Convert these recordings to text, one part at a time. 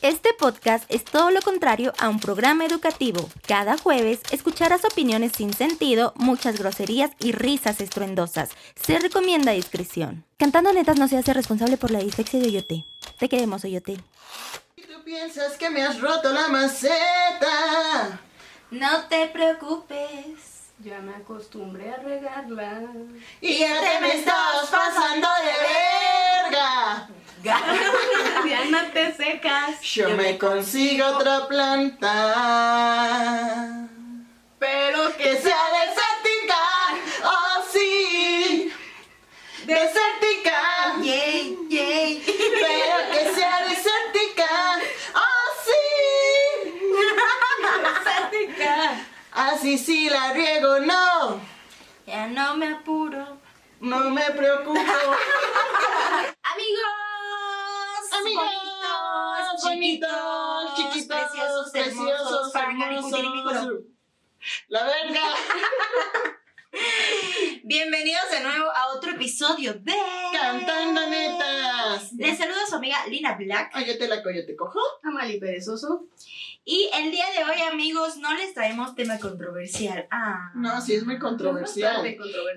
Este podcast es todo lo contrario a un programa educativo. Cada jueves escucharás opiniones sin sentido, muchas groserías y risas estruendosas. Se recomienda discreción. Cantando netas no se hace responsable por la dislexia de Oyote. Te queremos, Oyote. Tú piensas que me has roto la maceta. No te preocupes. Ya me acostumbré a regarla. Y ya te me estás pasando de verga. ya no te secas. Yo me consigo otra planta. Pero Que que sea desértica. Oh, sí. Desértica. Yay, yay. Pero que sea desértica. Oh, sí. Desértica. Así sí la riego, no. Ya no me apuro. No me preocupo. Amigos, Amigos, bonitos, bonitos, chiquitos, chiquitos, preciosos, preciosos, hermosos. La verga. Bienvenidos de nuevo a otro episodio de Cantando netas. Les saluda su amiga Lina Black Ay, yo te la coyo, te cojo. Amali perezoso. y el día de hoy, amigos, no les traemos tema controversial. Ah. No, sí es muy controversial.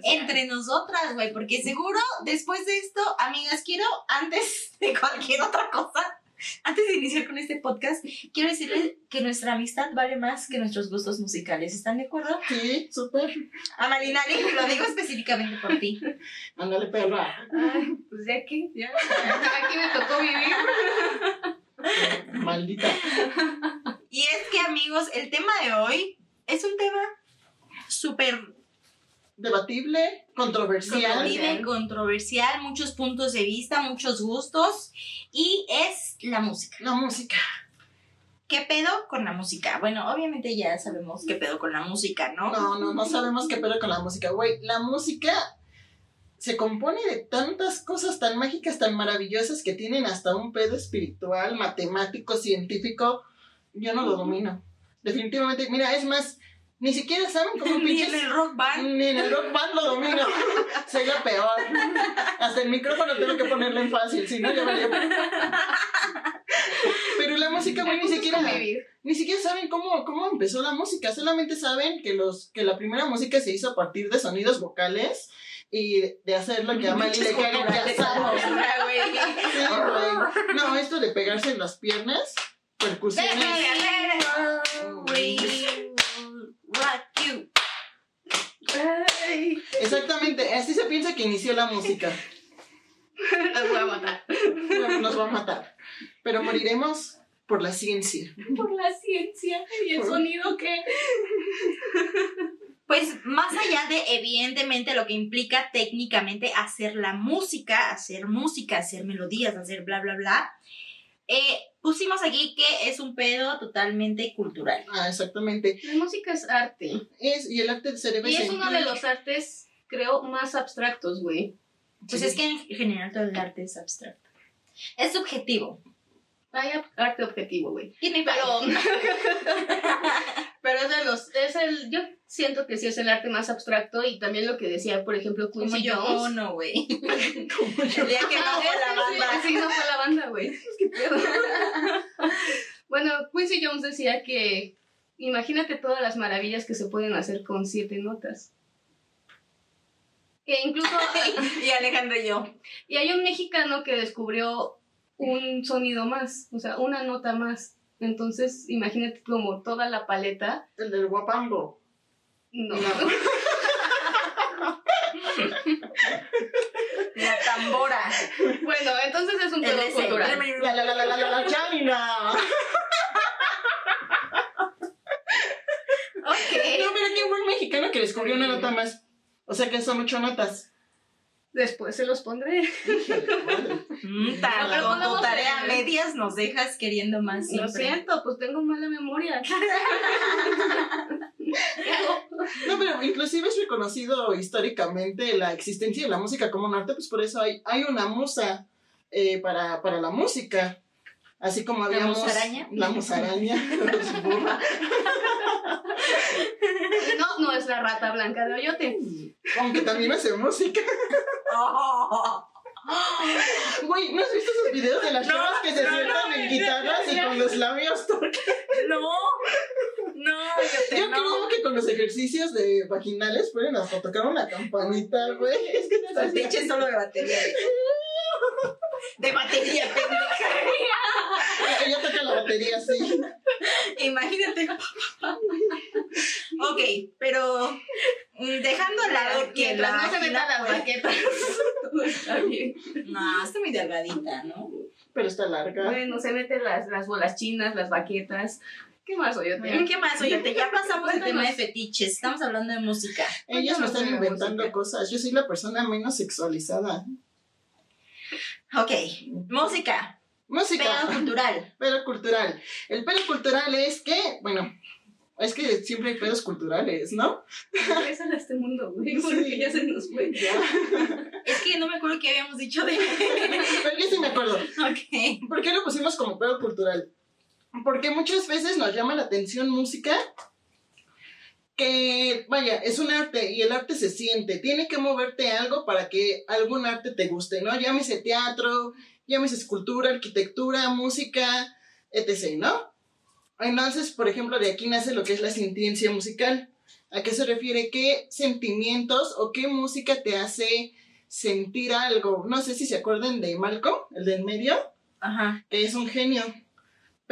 Entre nosotras, güey, porque seguro después de esto, amigas, quiero antes de cualquier otra cosa, antes de iniciar con este podcast, quiero decirles que nuestra amistad vale más que nuestros gustos musicales. ¿Están de acuerdo? Sí, súper. Amalina, lo digo específicamente por ti. Ándale, perra. Ay, pues ya que, ya. Aquí me tocó vivir. Maldita. Y es que, amigos, el tema de hoy es un tema súper Debatible, controversial. controversial, controversial, muchos puntos de vista, muchos gustos, y es la música. La música. ¿Qué pedo con la música? Bueno, obviamente ya sabemos qué pedo con la música, ¿no? No, no, no sabemos qué pedo con la música, güey. La música se compone de tantas cosas tan mágicas, tan maravillosas que tienen hasta un pedo espiritual, matemático, científico. Yo no lo domino. Definitivamente, mira, es más, ni siquiera saben cómo Ni pinches. en el rock band. Ni en el rock band lo domino. Soy la peor. Hasta el micrófono tengo que ponerle en fácil, si no, ya valió. Pero la música, güey, ni siquiera. convivir. Ni siquiera saben cómo, cómo empezó la música, solamente saben que, los, que la primera música se hizo a partir de sonidos vocales y de hacer lo que a Mali le caga que güey. No, esto de pegarse en las piernas, percusiones. Rock you. Ay, Exactamente, así se piensa que inició la música. las voy a matar. Bueno, Nos va a matar. Pero moriremos por la ciencia. Por la ciencia y el Por- sonido que. Pues más allá de evidentemente lo que implica técnicamente hacer la música, hacer música, hacer melodías, hacer bla, bla, bla, eh, pusimos aquí que es un pedo totalmente cultural. Ah, exactamente. La música es arte. Es, y el arte se debe Y es sentir. uno de los artes, creo, más abstractos, güey. Pues Sí. es que en general todo el arte es abstracto. Es subjetivo. Hay arte objetivo, güey. Pero. Pero es de los. Es el. Yo siento que sí es el arte más abstracto y también lo que decía, por ejemplo, como Quincy yo Jones. no, güey. Como yo. El día que no fue la banda. Sí, no fue la banda, güey. ¿Qué pedo? bueno, Quincy Jones decía que imagínate todas las maravillas que se pueden hacer con siete notas. Que incluso. y Alejandro y yo. y hay un mexicano que descubrió un sonido más, o sea, una nota más. Entonces, imagínate como toda la paleta. El del guapango. No. No. La tambora. Bueno, entonces es un pedo cultural. La la la la la la la China. Ok. No, pero qué buen mexicano que descubrió una nota más. O sea que son ocho notas. Después se los pondré. Mm, ta- Pero con tu tarea medias nos dejas queriendo más Lo siento, pues tengo mala memoria. No, pero inclusive es reconocido históricamente la existencia de la música como un arte, pues por eso hay, hay una musa eh, para, para la música. Así como habíamos... musaraña? La musaraña. es burra. No, no es la rata blanca de Oyote. Aunque también hace música. Oh. Güey, ¿no has visto esos videos de las No, chavas que se no, sientan no, en no, guitarras y con los labios? No, no, yo te Yo no. creo que con los ejercicios de vaginales pueden hasta tocar una campanita, güey. Es que no El pinche solo de batería. De batería, pendeja. Ella toca la batería así. Imagínate. ok, pero mm, dejando al lado que Mientras no se metan las baquetas, está bien. No, está muy delgadita, ¿no? Pero está larga. Bueno, se meten las, las bolas chinas, las baquetas. ¿Qué más, oye? ¿Qué más? Oye, te- ya pasamos el tema de fetiches. Estamos hablando de música. Ellas me están inventando música. cosas. Yo soy la persona menos sexualizada. Ok, música. Música. Pedo cultural. Pedo cultural. El pedo cultural es que, bueno, es que siempre hay pedos culturales, ¿no? Regresa a este mundo, güey, porque ya se nos fue. Es que no me acuerdo qué habíamos dicho de. Pero yo sí me acuerdo. ok. ¿Por qué lo pusimos como pedo cultural? Porque muchas veces nos llama la atención música vaya, es un arte y el arte se siente. Tiene que moverte algo para que algún arte te guste, ¿no? Llámese teatro, llámese escultura, arquitectura, música, etc., ¿no? Entonces, por ejemplo, de aquí nace lo que es la sintiencia musical. ¿A qué se refiere? ¿Qué sentimientos o qué música te hace sentir algo? No sé si se acuerdan de Malcolm, el del medio Ajá. que es un genio.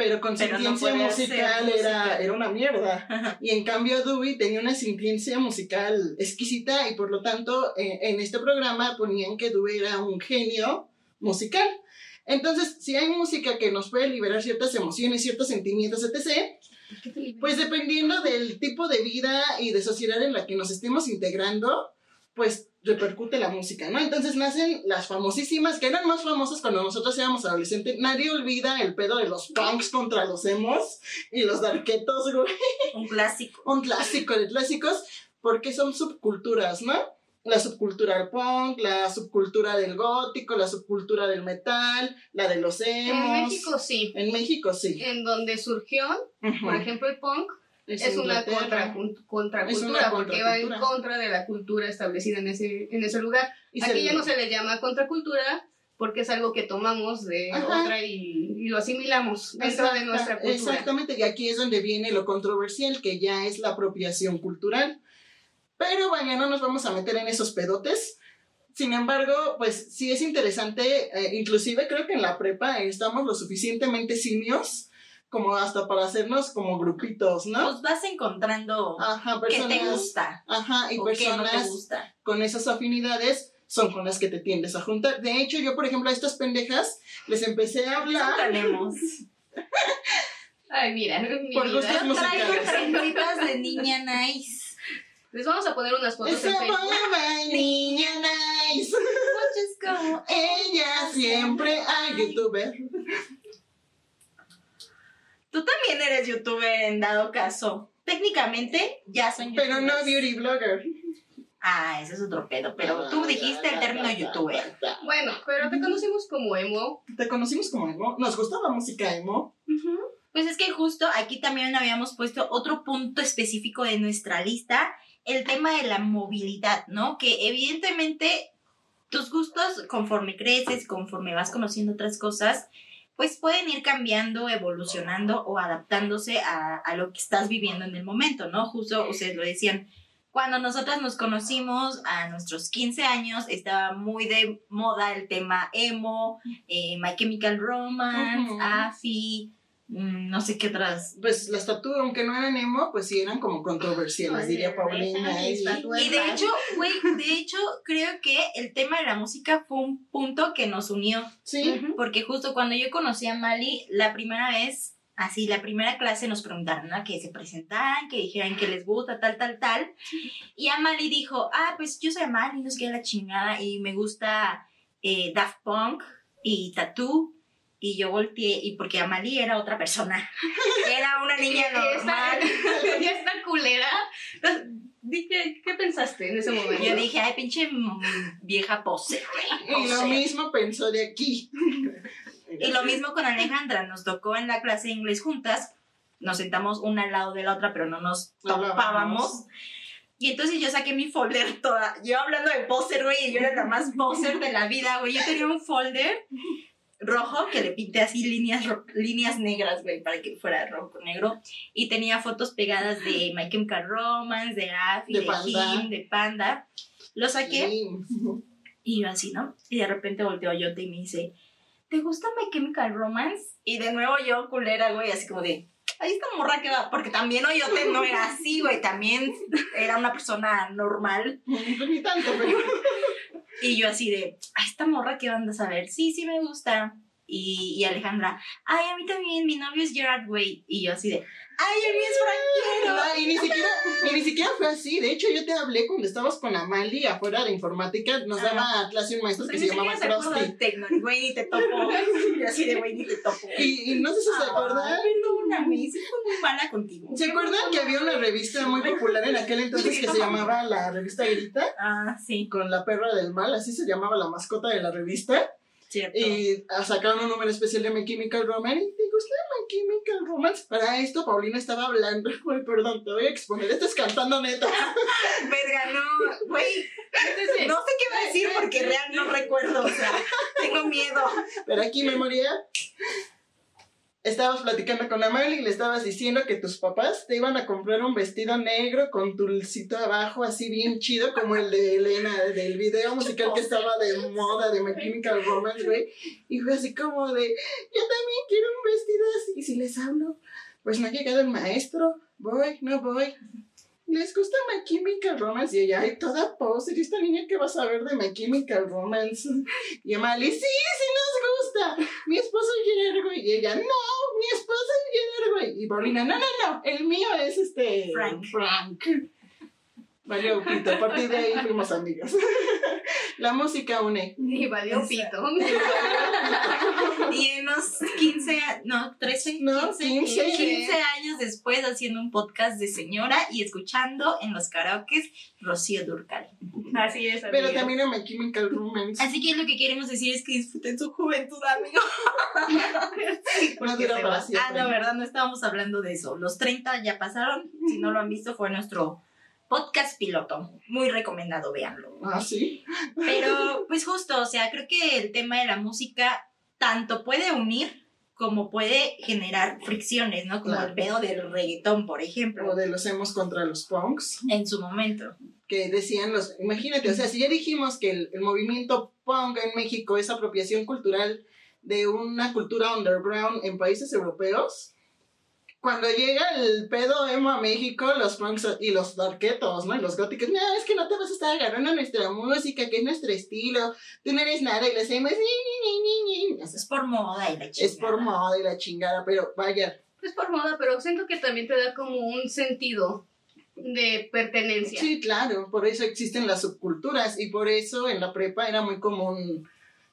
Pero con Pero no puede hacer musical era, era una mierda. Y en cambio Dewey tenía una sintiencia musical exquisita y por lo tanto eh, en este programa ponían que Dewey era un genio musical. Entonces, si hay música que nos puede liberar ciertas emociones, ciertos sentimientos, etc., pues dependiendo del tipo de vida y de sociedad en la que nos estemos integrando, pues repercute la música, ¿no? Entonces nacen las famosísimas, que eran más famosas cuando nosotros éramos adolescentes. Nadie olvida el pedo de los punks contra los emos y los darketos, güey. Un clásico. Un clásico de clásicos, porque son subculturas, ¿no? La subcultura del punk, la subcultura del gótico, la subcultura del metal, la de los emos. En México sí. En México sí. En donde surgió, por ejemplo, el punk, Es es una contra, contracultura, una porque va en contra de la cultura establecida en ese, en ese lugar. Y Aquí se- ya no se le llama contracultura porque es algo que tomamos de Ajá. otra y, y lo asimilamos dentro de Exacta- nuestra cultura. Exactamente, y aquí es donde viene lo controversial, que ya es la apropiación cultural. Pero vaya, no nos vamos a meter en esos pedotes. Sin embargo, pues sí es interesante, eh, inclusive creo que en la prepa estamos lo suficientemente simios como hasta para hacernos como grupitos, ¿no? Pues vas encontrando Ajá, personas. te gusta Ajá, y o qué no te personas gusta. con esas afinidades son con las que te tiendes a juntar. De hecho, yo, por ejemplo, a estas pendejas les empecé a hablar. Tenemos. Ay, mira, mi Por vida. gustos Yo traigo de niña nice. Les vamos a poner unas fotos Esa en Facebook. niña nice. Muchas como Ella siempre hay youtuber. Tú también eres youtuber en dado caso. Técnicamente ya son youtubers. Pero no beauty blogger. Ah, ese es otro pedo. Pero tú dijiste el término youtuber. Bueno, pero te conocimos como emo. Te conocimos como emo. Nos gusta la música emo. Pues es que justo aquí también habíamos puesto otro punto específico de nuestra lista, el tema de la movilidad, ¿no? Que evidentemente tus gustos conforme creces, conforme vas conociendo otras cosas, pues pueden ir cambiando, evolucionando o adaptándose a, a lo que estás viviendo en el momento, ¿no? Justo ustedes lo decían, cuando nosotras nos conocimos a nuestros 15 años, estaba muy de moda el tema emo, eh, My Chemical Romance, Ujú. AFI, no sé qué otras. Pues las tatu, aunque no eran emo, pues sí eran como controversiales, diría Paulina. Y, de hecho, güey, de hecho, creo que el tema de la música fue un punto que nos unió. sí, Porque justo cuando yo conocí a Mali, la primera vez, así, la primera clase nos preguntaron, ¿no? Que se presentaran, que dijeran que les gusta, tal, tal, tal. Y a Mali dijo, ah, pues yo soy Mali, no sé qué la chingada, y me gusta eh, Daft Punk y Tattoo. Y yo volteé, y porque Amali era otra persona. Era una niña normal. Esta, ya está culera. Dije, ¿qué pensaste en ese momento? Yo dije, ay, pinche vieja pose, y lo pose". mismo pensó de aquí. Y lo mismo con Alejandra, nos tocó en la clase de inglés juntas, nos sentamos una al lado de la otra, pero no nos topábamos. Y entonces yo saqué mi folder toda. Yo hablando de poser, güey, y yo era la más poser de la vida, güey. Yo tenía un folder rojo que le pinté así líneas, líneas negras, güey, para que fuera rojo negro. Y tenía fotos pegadas de My Chemical Romance, de Afi, De de, Panda. Kim, de Panda. Lo saqué Sí. y yo así, ¿no? Y de repente volteó yo y me dice, ¿te gusta My Chemical Romance? Y de nuevo yo, culera, güey, así como de, ahí está morra que va, porque también Oyote no era así, güey, también era una persona normal. Ni tanto, pero. Y yo así de, ay, esta morra que van a saber, sí, sí me gusta. Y, y Alejandra, ay, a mí también, mi novio es Gerard Way. Y yo así de, ay, el mío es franquero. No, y ni siquiera, y ni siquiera fue así. De hecho, yo te hablé cuando estabas con Amali afuera de informática. Nos Ah. daba clase un maestro O sea, que se llamaba Krusty. del tecno, ni güey, ni te topo. Y así de, güey, ni te topo. Y, y no sé si se acuerdan. Ay, perdóname, sí fue muy mala contigo. ¿Se acuerdan que había una revista muy popular en aquel entonces que se llamaba la revista Grita? Ah, sí, Con la perra del mal, así se llamaba la mascota de la revista. Cierto. Y sacaron un número especial de My Chemical Romance. ¿Y te gusta My Chemical Romance? Para esto, Paulina estaba hablando. Güey, perdón, te voy a exponer. Estás cantando neta. Verga, no, güey. No sé qué va a decir porque real no recuerdo, o sea, tengo miedo. Pero aquí, memoria. Estabas platicando con Amali y le estabas diciendo que tus papás te iban a comprar un vestido negro con tulcito abajo, así bien chido, como el de Elena, del video musical que estaba de moda de My Chemical Romance, güey. Y fue así como de, yo también quiero un vestido así. Y si les hablo, pues no ha llegado el maestro, voy, no voy. ¿Les gusta My Chemical Romance? Y ella, ay, toda poser, ¿y esta niña que va a saber de My Chemical Romance? Y Amali, sí, sí nos gusta. Mi esposo es Gerard, güey. Y ella, no, mi esposo es Gerard, güey. Y Paulina, no, no, no, el mío es este... Frank. Frank. Valió pito, a partir de ahí fuimos amigas. La música une. y valió pito. Y en unos 15, a- no, 13, No, 15, 15. 15 años después haciendo un podcast de señora y escuchando en los karaokes Rocío Durcal. Así es, Pero amiga. también a My Chemical Romance. Así que lo que queremos decir es que disfruten su juventud, amigos. No. Ah, no, verdad, no estábamos hablando de eso. Los 30 ya pasaron. Si no lo han visto, fue nuestro podcast piloto. Muy recomendado, véanlo. Ah, sí. Pero, pues justo, o sea, creo que el tema de la música tanto puede unir como puede generar fricciones, ¿no? Como Claro. el pedo del reggaetón, por ejemplo, O de los hemos contra los punks. en su momento. que decían los, imagínate, o sea, si ya dijimos que el, el movimiento punk en México es apropiación cultural de una cultura underground en países europeos, cuando llega el pedo emo a México, los punks y los darketos, ¿no? Y los góticos, no, es que no te vas a estar agarrando nuestra música, que es nuestro estilo, tú no eres nada, y les hacemos, ni, ni, ni, ni, ni. Es por moda y la Es chingada. por moda y la chingada, pero vaya, Es por moda, pero siento que también te da como un sentido de pertenencia. Sí, claro, por eso existen las subculturas y por eso en la prepa era muy común,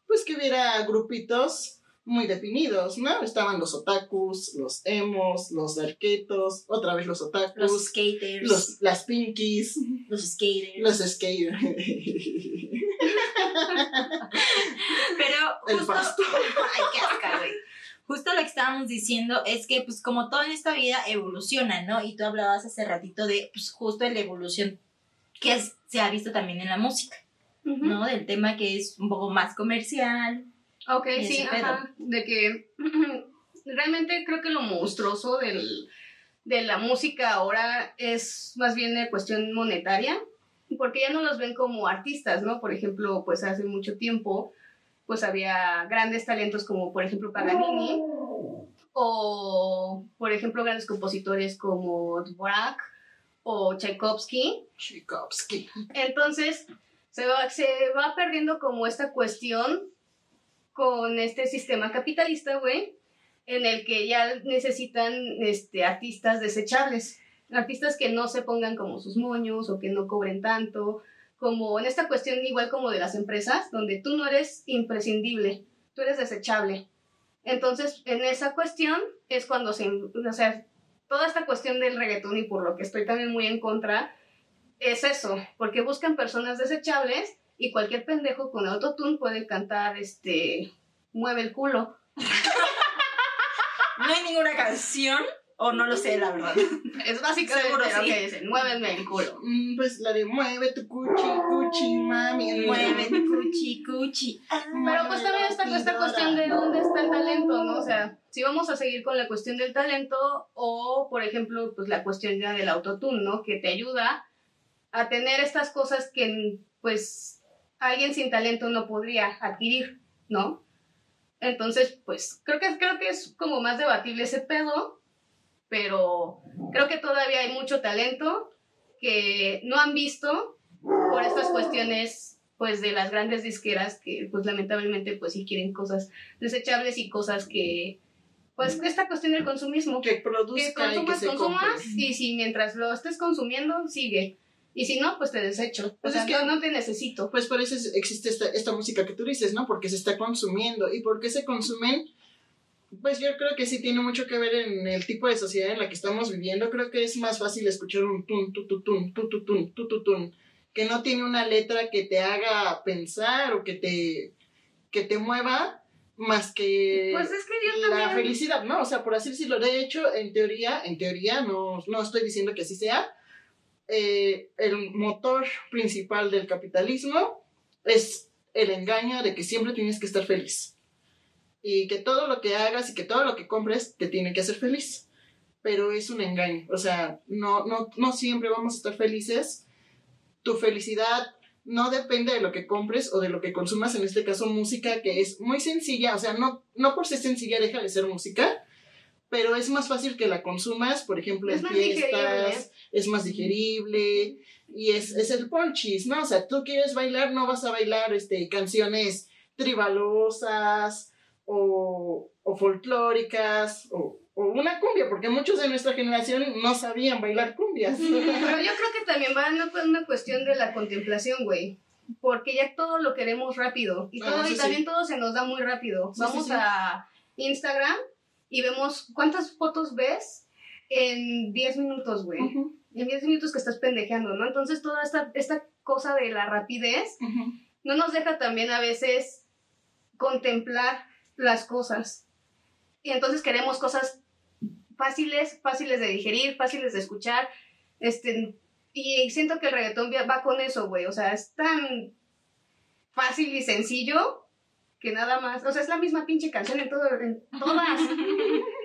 pues que hubiera grupitos muy definidos, ¿no? Estaban los otakus, los emos, los darketos, otra vez los otakus, Los los, skaters. las pinkies, los skaters. los skaters, Pero el justo. Ay, qué asca, güey. Justo lo que estábamos diciendo es que, pues, como todo en esta vida evoluciona, ¿no? Y tú hablabas hace ratito de, pues, justo la evolución que es- se ha visto también en la música. ¿no? Del tema que es un poco más comercial. Ok, sí, ajá. De que realmente creo que lo monstruoso del, de la música ahora es más bien de cuestión monetaria, porque ya no los ven como artistas, ¿no? Por ejemplo, pues hace mucho tiempo, pues había grandes talentos como, por ejemplo, Paganini, o, por ejemplo, grandes compositores como Dvorak o Tchaikovsky, Tchaikovsky. entonces, se va, se va perdiendo como esta cuestión con este sistema capitalista, güey, en el que ya necesitan este, artistas desechables, artistas que no se pongan como sus moños o que no cobren tanto, como en esta cuestión igual como de las empresas, donde tú no eres imprescindible, tú eres desechable. Entonces, en esa cuestión es cuando se, o sea, toda esta cuestión del reggaetón y por lo que estoy también muy en contra, es eso, porque buscan personas desechables y cualquier pendejo con autotune puede cantar, este, mueve el culo. No hay ninguna canción O no lo sé, la verdad. Es básicamente Seguro lo sí. que dicen, muévenme el culo. Mm, Pues la de mueve tu cuchi, cuchi, mami. Mueve tu cuchi, cuchi. Ah. Pero pues también está esta cuestión de dónde está el talento, ¿no? O sea, si vamos a seguir con la cuestión del talento o, por ejemplo, pues la cuestión ya del autotune, ¿no? Que te ayuda a tener estas cosas que, pues, alguien sin talento no podría adquirir, ¿no? Entonces, pues, creo que, creo que es como más debatible ese pedo, pero creo que todavía hay mucho talento que no han visto por estas cuestiones pues de las grandes disqueras que pues lamentablemente pues sí quieren cosas desechables y cosas que pues esta cuestión del consumismo Que que produzca y que consumas, se consumas compre. y si mientras lo estés consumiendo sigue y si no pues te desecho Pues o sea, es que- no, no te necesito Pues por eso es- existe esta, esta música que tú dices, ¿no? Porque se está consumiendo. ¿Y por qué se consumen? Pues yo creo que sí tiene mucho que ver en el tipo de sociedad en la que estamos viviendo. Creo que es más fácil escuchar un tun, tu, tu, tun, tu, tu, tun, tu, tu, tun, que no tiene una letra que te haga pensar o que te, que te mueva más que pues es que yo la también felicidad, ¿no? O sea, por así decirlo. De hecho, en teoría, en teoría, no, no estoy diciendo que así sea, eh, el motor principal del capitalismo es el engaño de que siempre tienes que estar feliz. Y que todo lo que hagas y que todo lo que compres te tiene que hacer feliz. Pero es un engaño. O sea, no, no, no siempre vamos a estar felices. Tu felicidad no depende de lo que compres o de lo que consumas, en este caso música que es muy sencilla, o sea, no, no por ser sencilla deja de ser música, pero es más fácil que la consumas, por ejemplo, Es en más fiestas, es más digerible y es, es el ponchis, ¿no? O sea, tú quieres bailar, no vas a bailar este, canciones tribalosas o, o folclóricas o, o una cumbia, porque muchos de nuestra generación no sabían bailar cumbias. Pero yo creo que también va en una- una cuestión de la contemplación, güey. Porque ya todo lo queremos rápido. Y, Ah, todo, sí, y sí. también todo se nos da muy rápido. Sí, Vamos sí, sí. a Instagram y vemos cuántas fotos ves en 10 minutos, güey. En 10 minutos que estás pendejeando, ¿no? Entonces toda esta, esta cosa de la rapidez no nos deja también a veces contemplar las cosas. Y entonces queremos cosas fáciles, fáciles de digerir, fáciles de escuchar. Este, y siento que el reggaetón va con eso, güey. O sea, es tan fácil y sencillo que nada más. O sea, es la misma pinche canción en, todo, en todas.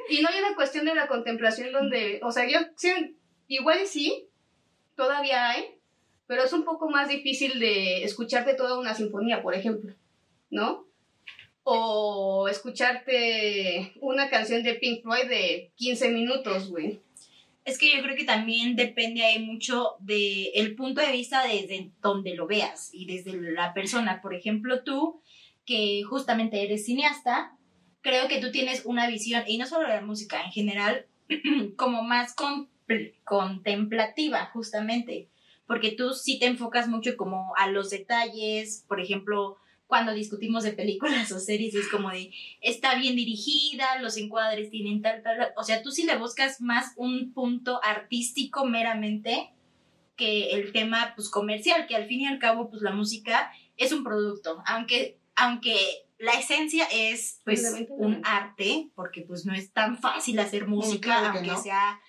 y no hay una cuestión de la contemplación donde. O sea, yo sí, igual sí, todavía hay, pero es un poco más difícil de escucharte toda una sinfonía, por ejemplo, ¿no? O escucharte una canción de Pink Floyd de 15 minutos, güey. Es que yo creo que también depende ahí mucho del el punto de vista desde donde lo veas y desde la persona. Por ejemplo, tú, que justamente eres cineasta, creo que tú tienes una visión, y no solo de la música, en general, como más con- contemplativa, justamente. Porque tú sí te enfocas mucho como a los detalles, por ejemplo, cuando discutimos de películas o series, es como de, está bien dirigida, los encuadres tienen tal, tal, tal. O sea, tú sí le buscas más un punto artístico meramente que el tema pues comercial, que al fin y al cabo pues la música es un producto, aunque, aunque la esencia es pues un arte, porque pues no es tan fácil hacer música, claro aunque no. sea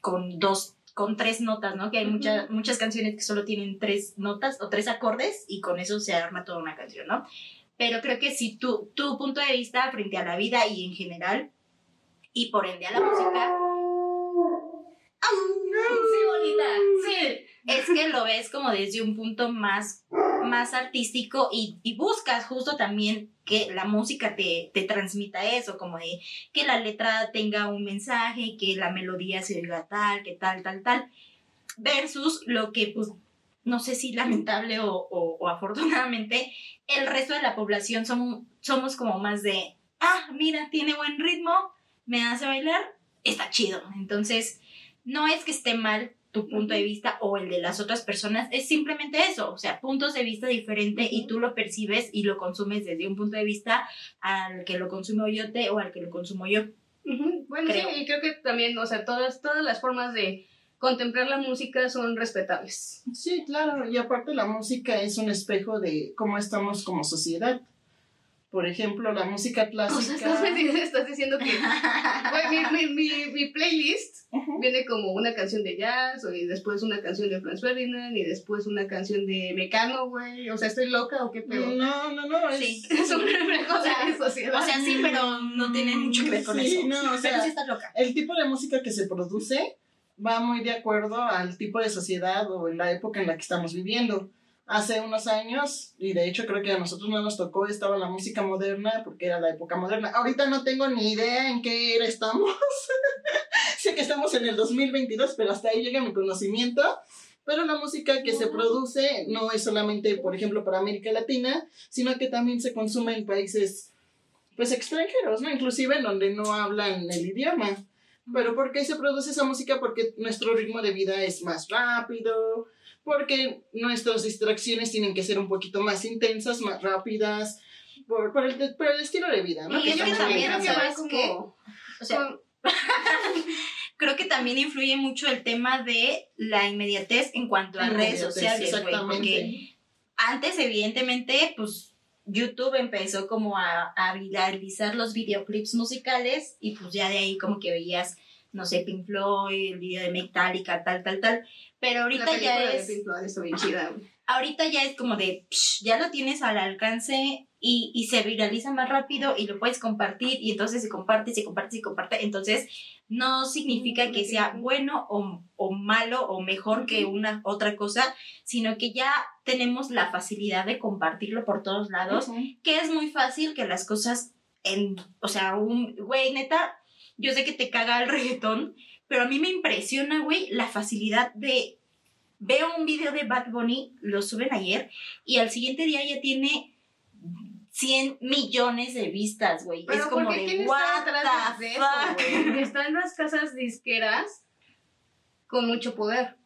con dos, con tres notas, ¿no? Que hay muchas, muchas canciones que solo tienen tres notas o tres acordes y con eso se arma toda una canción, ¿no? Pero creo que si tu, tu punto de vista frente a la vida y en general, y por ende a la música, Sí, bonita. Sí. es que lo ves como desde un punto más, más artístico y, y buscas justo también que la música te, te transmita eso, como de que la letra tenga un mensaje, que la melodía se oiga tal, que tal, tal, tal, versus lo que, pues, no sé si lamentable o, o- o afortunadamente, el resto de la población somos, somos como más de, ah, mira, tiene buen ritmo, me hace bailar, está chido. Entonces, no es que esté mal tu punto de vista o el de las otras personas, es simplemente eso, o sea, puntos de vista diferentes y tú lo percibes y lo consumes desde un punto de vista al que lo consumo yo te o al que lo consumo yo. Bueno, Creo. sí, y creo que también, o sea, todas, todas las formas de contemplar la música son respetables. Sí, claro, y aparte la música es un espejo de cómo estamos como sociedad. Por ejemplo, la música O sea, clásica. estás, estás diciendo que güey, mi, mi, mi, mi playlist viene como una canción de jazz, y después una canción de Franz Ferdinand, y después una canción de Mecano, güey. O sea, ¿estoy loca o qué pedo? No, no, no, es... Sí. Es un reflejo de la sociedad. O sea, sí, pero no tiene mucho que ver con Sí, eso. no, o sea, pero sí estás loca. el tipo de música que se produce va muy de acuerdo al tipo de sociedad o en la época en la que estamos viviendo. Hace unos años, y de hecho creo que a nosotros no nos tocó, estaba la música moderna, porque era la época moderna. Ahorita no tengo ni idea en qué era estamos. sé que estamos en el 2022, pero hasta ahí llega mi conocimiento. Pero la música que se produce no es solamente, por ejemplo, para América Latina, sino que también se consume en países pues extranjeros, ¿no? Inclusive en donde no hablan el idioma. Pero ¿por qué se produce esa música? Porque nuestro ritmo de vida es más rápido, porque nuestras distracciones tienen que ser un poquito más intensas, más rápidas, por, por, el, por el estilo de vida, ¿no? Y es que también, ¿sabes sea, creo que también influye mucho el tema de la inmediatez en cuanto a redes sociales, güey. Porque antes, evidentemente, pues YouTube empezó como a, a viralizar los videoclips musicales y pues ya de ahí como que veías, no sé, Pink Floyd, el video de Metallica, tal, tal, tal. Pero ahorita ya es Floyd chida, ahorita ya es como de, psh, ya lo tienes al alcance y, y se viraliza más rápido y lo puedes compartir y entonces se comparte, se comparte, se comparte. Entonces, no significa que sea bueno o, o malo o mejor que una otra cosa, sino que ya tenemos la facilidad de compartirlo por todos lados, Ujú. que es muy fácil que las cosas en, o sea, un, güey, neta, yo sé que te caga el reggaetón, pero a mí me impresiona, güey, la facilidad de veo un video de Bad Bunny, lo suben ayer, y al siguiente día ya tiene 100 millones de vistas, güey. Es como de, ¿quién what está atrás the de eso? Están las casas disqueras con mucho poder.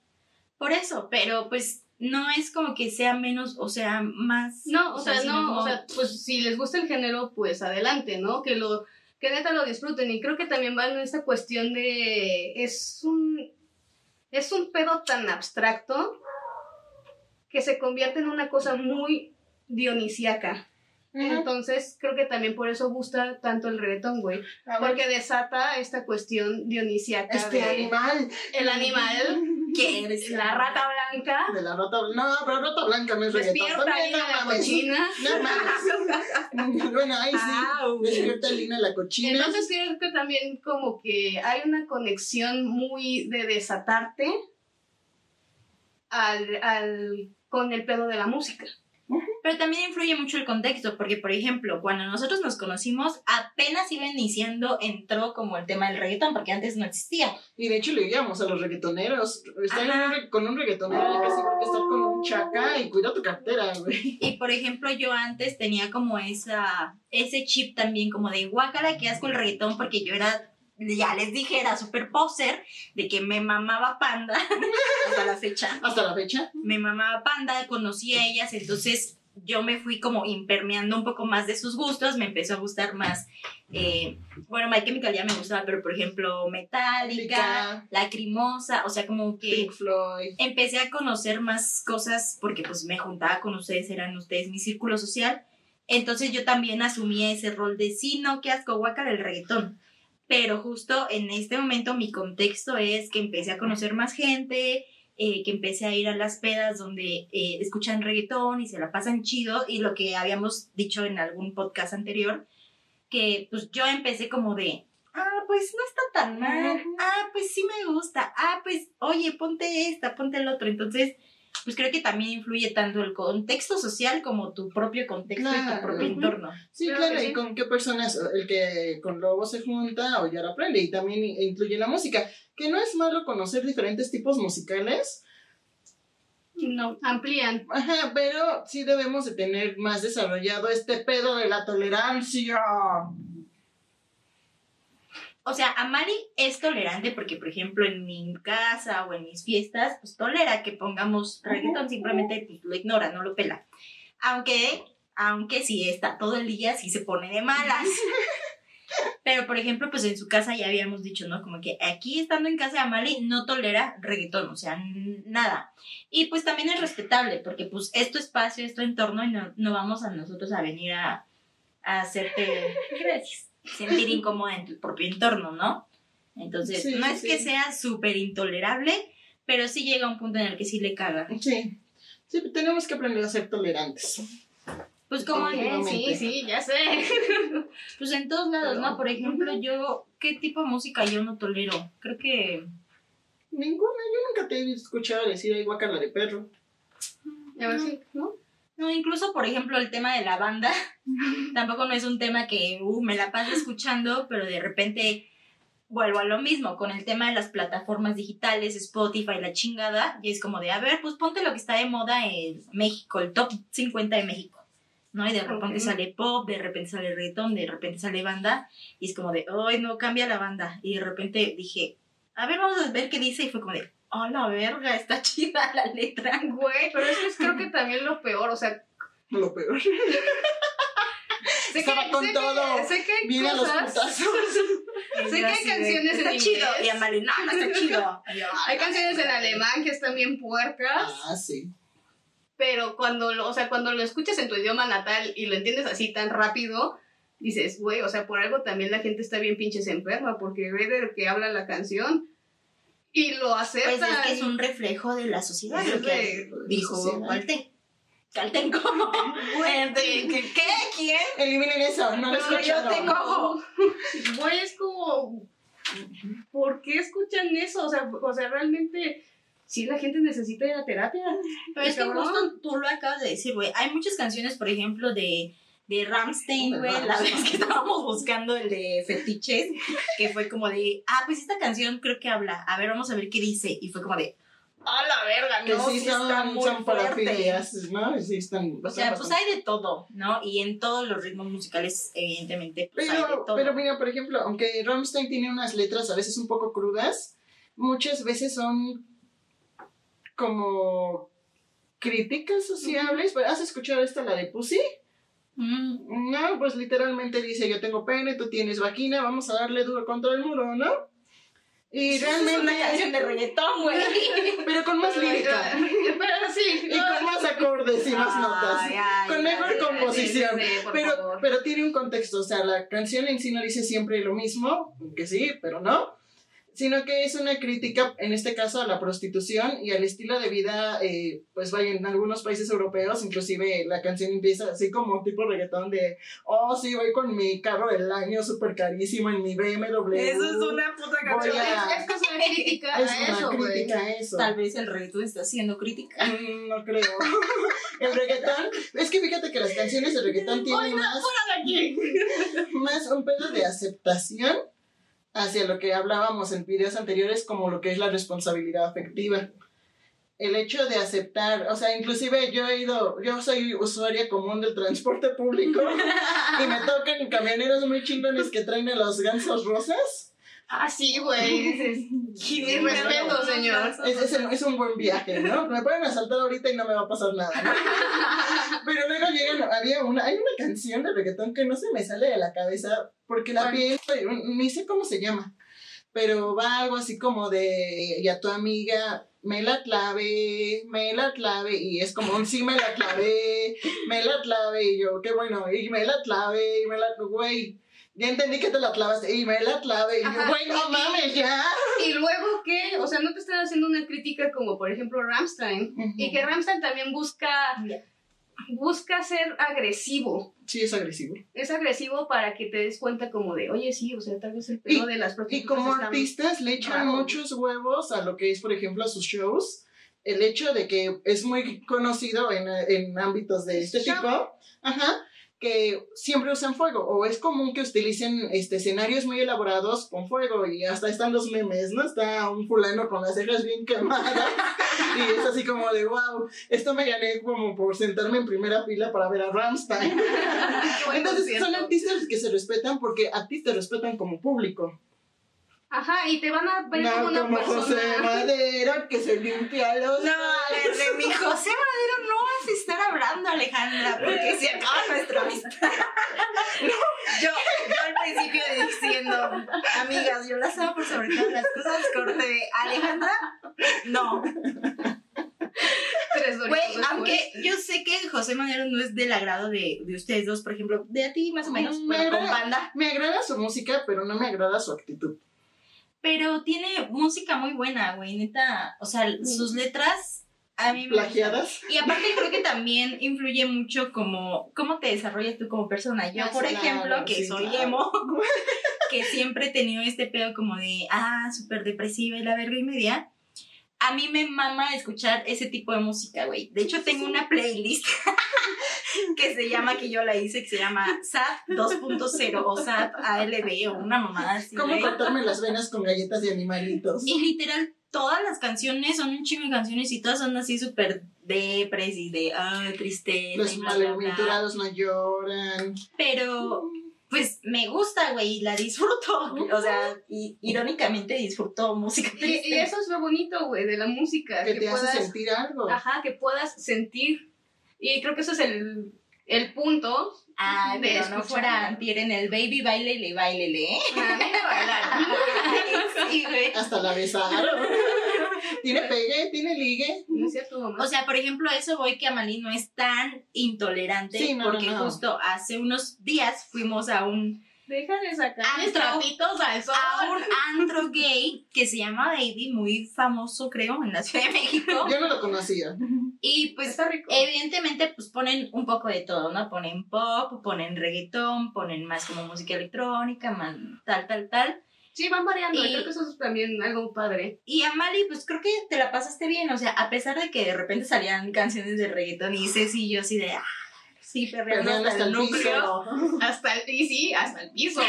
Por eso, pero pues no es como que sea menos, o sea, más... No, o, sea, no, como- o sea, pues si les gusta el género, pues adelante, ¿no? Que lo, que neta lo disfruten. Y creo que también va en esta cuestión de, es un, es un pedo tan abstracto que se convierte en una cosa muy dionisíaca. Entonces, creo que también por eso gusta tanto el reggaetón, güey. A ver, Porque desata esta cuestión dionisíaca este de animal. el animal, ¿Qué eres? la rata blanca, De la rata No, pero rata blanca no es reggaetón. También, no la mames. cochina. No mames. Bueno, ahí sí. Despierta Lina la cochina. Entonces creo que también como que hay una conexión muy de desatarte al, al, con el pedo de la música. Pero también influye mucho el contexto, porque por ejemplo, cuando nosotros nos conocimos, apenas iba iniciando, entró como el tema del reggaetón, porque antes no existía. Y de hecho le digamos a los reggaetoneros. Estar un con un reggaetonero casi igual que estar con un chaca y cuida tu cartera, güey. Y por ejemplo, yo antes tenía como esa, ese chip también como de guácala, que asco el reggaetón, porque yo era, ya les dije, era super poser, de que me mamaba panda hasta la fecha. Hasta la fecha. Me mamaba panda, conocí a ellas, entonces yo me fui como impermeando un poco más de sus gustos, me empezó a gustar más, eh, bueno, My Chemical ya me gustaba, pero por ejemplo, Metallica. Lacrimosa, o sea, como que Pink Floyd. empecé a conocer más cosas porque pues me juntaba con ustedes, eran ustedes mi círculo social. Entonces yo también asumía ese rol de sí, no, qué asco, guácala el reggaetón. Pero justo en este momento mi contexto es que empecé a conocer más gente, eh, que empecé a ir a las pedas donde eh, escuchan reggaetón y se la pasan chido y lo que habíamos dicho en algún podcast anterior, que pues yo empecé como de, ah, pues no está tan mal, ah, pues sí me gusta, ah, pues oye, ponte esta, ponte el otro. Entonces, pues creo que también influye tanto el contexto social como tu propio contexto y tu propio entorno. Sí, Claro y sí. con qué personas, el que con lobo se junta o ya lo aprende, y también incluye la música, que no es malo conocer diferentes tipos musicales, No, amplían. ajá, pero sí debemos de tener más desarrollado este pedo de la tolerancia. O sea, Amari es tolerante porque, por ejemplo, en mi casa o en mis fiestas, pues tolera que pongamos reggaetón, simplemente pues, lo ignora, no lo pela. Aunque, aunque si está todo el día, sí se pone de malas. Pero, por ejemplo, pues en su casa ya habíamos dicho, ¿no? Como que aquí estando en casa de Amali no tolera reggaetón, o sea, nada. Y pues también es respetable, porque pues es tu espacio, es tu entorno y no, no vamos a nosotros a venir a, a hacerte gracias, sentir incómoda en tu propio entorno, ¿no? Entonces, Sí, no es sí. que sea súper intolerable, pero sí llega un punto en el que sí le caga. Sí. Sí, tenemos que aprender a ser tolerantes. Pues como Ok. Sí, sí, ya sé. pues en todos lados, Pero- ¿no? Por ejemplo, yo, ¿qué tipo de música yo no tolero? Creo que Ninguna, yo nunca te he escuchado decir ay guacala de perro. A ver ¿no? No, incluso, por ejemplo, el tema de la banda, tampoco no es un tema que uh, me la paso escuchando, pero de repente vuelvo a lo mismo, con el tema de las plataformas digitales, Spotify, la chingada, y es como de, a ver, pues ponte lo que está de moda en México, el top 50 de México, ¿no? Y de repente sale pop, de repente sale reggaetón, de repente sale banda, y es como de, ay, no, cambia la banda, y de repente dije, a ver, vamos a ver qué dice, y fue como de, oh, la verga, está chida la letra. Güey, pero eso es creo que también lo peor, o sea, Lo peor. sé Estaba que, con sé todo. Que, sé que hay Viene a los cosas, putazos. Sé que hay de, canciones en está inglés. chido. Y Amalie, no, no está chido. Hay canciones en alemán que están bien puercas, Ah, sí. pero cuando lo, o sea, cuando lo escuchas en tu idioma natal y lo entiendes así tan rápido, dices, güey, o sea, por algo también la gente está bien pinches enferma, porque ve de lo que habla la canción y lo Pues aceptan. es que es un reflejo de la sociedad, Es lo que de- dijo sociedad. Calten. Calten como. ¿Qué? ¿Quién? Eliminen eso, no lo he No, yo te cojo. Güey, es como, ¿por qué escuchan eso? O sea, o sea, realmente, sí la gente necesita ir a terapia. Pero es que justo tú lo acabas de decir, güey. Hay muchas canciones, por ejemplo, de, de Ramstein, güey. La vez que estábamos buscando el de fetiches, que fue como de, ah, pues esta canción creo que habla. A ver, vamos a ver qué dice. Y fue como de, a la verga, Que no, sí, sí son, está muy son ¿no? Sí están. O sea, pues hay de todo, ¿no? Y en todos los ritmos musicales, evidentemente, pues hay de Pero, todo. pero mira, por ejemplo, aunque Rammstein tiene unas letras a veces un poco crudas, muchas veces son como críticas sociables. Pero, ¿Has escuchado esta, la de Pussy? Mm, No, pues literalmente dice, yo tengo pene, tú tienes vagina, vamos a darle duro contra el muro, ¿no? Y realmente... es una canción de reggaetón, güey. Pero con más lírica. Pero sí. Y con más acordes y más notas. Ay, Con mejor ay, composición. Sí, sí, Pero, favor. pero tiene un contexto, o sea, la canción en sí no dice siempre lo mismo, que sí, pero no, sino que es una crítica, en este caso, a la prostitución y al estilo de vida, eh, pues vaya, en algunos países europeos, inclusive la canción empieza así como tipo reggaetón de, oh, sí, voy con mi carro del año súper carísimo en mi BMW. Eso es una puta canción. a- Es, es que es una crítica Es a eso, crítica a eso. Tal vez el reggaetón está haciendo crítica. Mm, No creo. El reggaetón, es que fíjate que las canciones de reggaetón tienen más, más un pedo de aceptación hacia lo que hablábamos en videos anteriores como lo que es la responsabilidad afectiva. El hecho de aceptar, o sea, inclusive yo he ido, yo soy usuaria común del transporte público y me tocan camioneros muy chingones que traen a los gansos rosas. Ah, sí, güey. Mi respeto, señor. Es, es, es un buen viaje, ¿no? Me pueden asaltar ahorita y no me va a pasar nada. ¿no? Pero luego llegan, había una, hay una canción de reggaetón que no se me sale de la cabeza porque la ¿Cuál? pienso, ni sé cómo se llama, pero va algo así como de, y a tu amiga, me la clave, me la clave, y es como un sí me la clavé, me la clavé, y yo, qué bueno, y me la clavé, y me la, güey, ya entendí que te la clavaste, y me la clavé, y yo, Ajá. güey, no mames, ya. Y luego que, o sea, no te están haciendo una crítica como por ejemplo Ramstein. Y que Ramstein también busca, busca ser agresivo. Sí, es agresivo. Es agresivo para que te des cuenta como de, oye, sí, o sea, tal vez el pedo Y- de las Y prostitutas como está- artistas le echan raro. muchos huevos a lo que es, por ejemplo, a sus shows. El hecho de que es muy conocido en, en ámbitos de este tipo, ajá, que siempre usan fuego. O es común que utilicen este, escenarios muy elaborados con fuego. Y hasta están los memes, ¿no? Está un fulano con las cejas bien quemadas. y es así como de, wow, esto me gané como por sentarme en primera fila para ver a buen Entonces son artistas que se respetan porque a ti te respetan como público. Ajá, y te van a ver como No, una como José persona. Madero que se limpia los No, de mi José Madero no vas a estar hablando, Alejandra, porque se acaba nuestra amistad. Yo, yo al principio diciendo, amigas, yo las amo por sobre todas las cosas, corte de Alejandra, no. Güey, aunque yo sé que José Madero no es del agrado de, de ustedes dos, por ejemplo, de a ti más o menos, bueno, me con banda, Me agrada su música, pero no me agrada su actitud. Pero tiene música muy buena, güey, neta, o sea, sus letras a mí me Plagiadas. Y aparte creo que también influye mucho como cómo te desarrollas tú como persona. Yo, Ah, por ejemplo, que sí, soy claro. emo, que siempre he tenido este pedo como de, ah, súper depresiva y la verga y media. A mí me mama escuchar ese tipo de música, güey. De hecho, tengo una playlist que se llama, que yo la hice, que se llama SAT 2.0 o SAT ALB o una mamada así, ¿Cómo cortarme las venas con galletas de animalitos? Y literal, todas las canciones son un chingo de canciones y todas son así súper depres y de ah, tristeza. Los malaventurados no lloran. Pero, pues me gusta, güey, y la disfruto. O sea, y, irónicamente disfruto música Y, triste. y eso es lo bonito, güey, de la música. Que Que, te puedas, hace sentir algo. ajá, que puedas sentir. Y creo que eso es el, el punto. Ay, de pero no escuchar. fuera antier en el baby bailele, bailele, ¿eh? A mí me bailaron. Ay, sí, güey. Hasta la besaron. tiene pegue, tiene ligue. O sea, por ejemplo, eso voy que Amalí no es tan intolerante Sí, no, porque no, no. justo hace unos días fuimos a un Deja de sacar Antro. trapitos al sol. a un antro gay que se llama Baby, muy famoso creo en la Ciudad de México. Yo no lo conocía. Y pues Está rico. evidentemente pues ponen un poco de todo, ¿no? Ponen pop, ponen reggaetón, ponen más como música electrónica, más tal, tal, tal. Sí, van variando. Y- Creo que eso es también algo padre. Y a Mali, pues creo que te la pasaste bien, o sea, a pesar de que de repente salían canciones de reggaetón y Ceci y yo así de, ah, sí, perreando hasta el núcleo. piso. Hasta el, y sí, hasta el piso.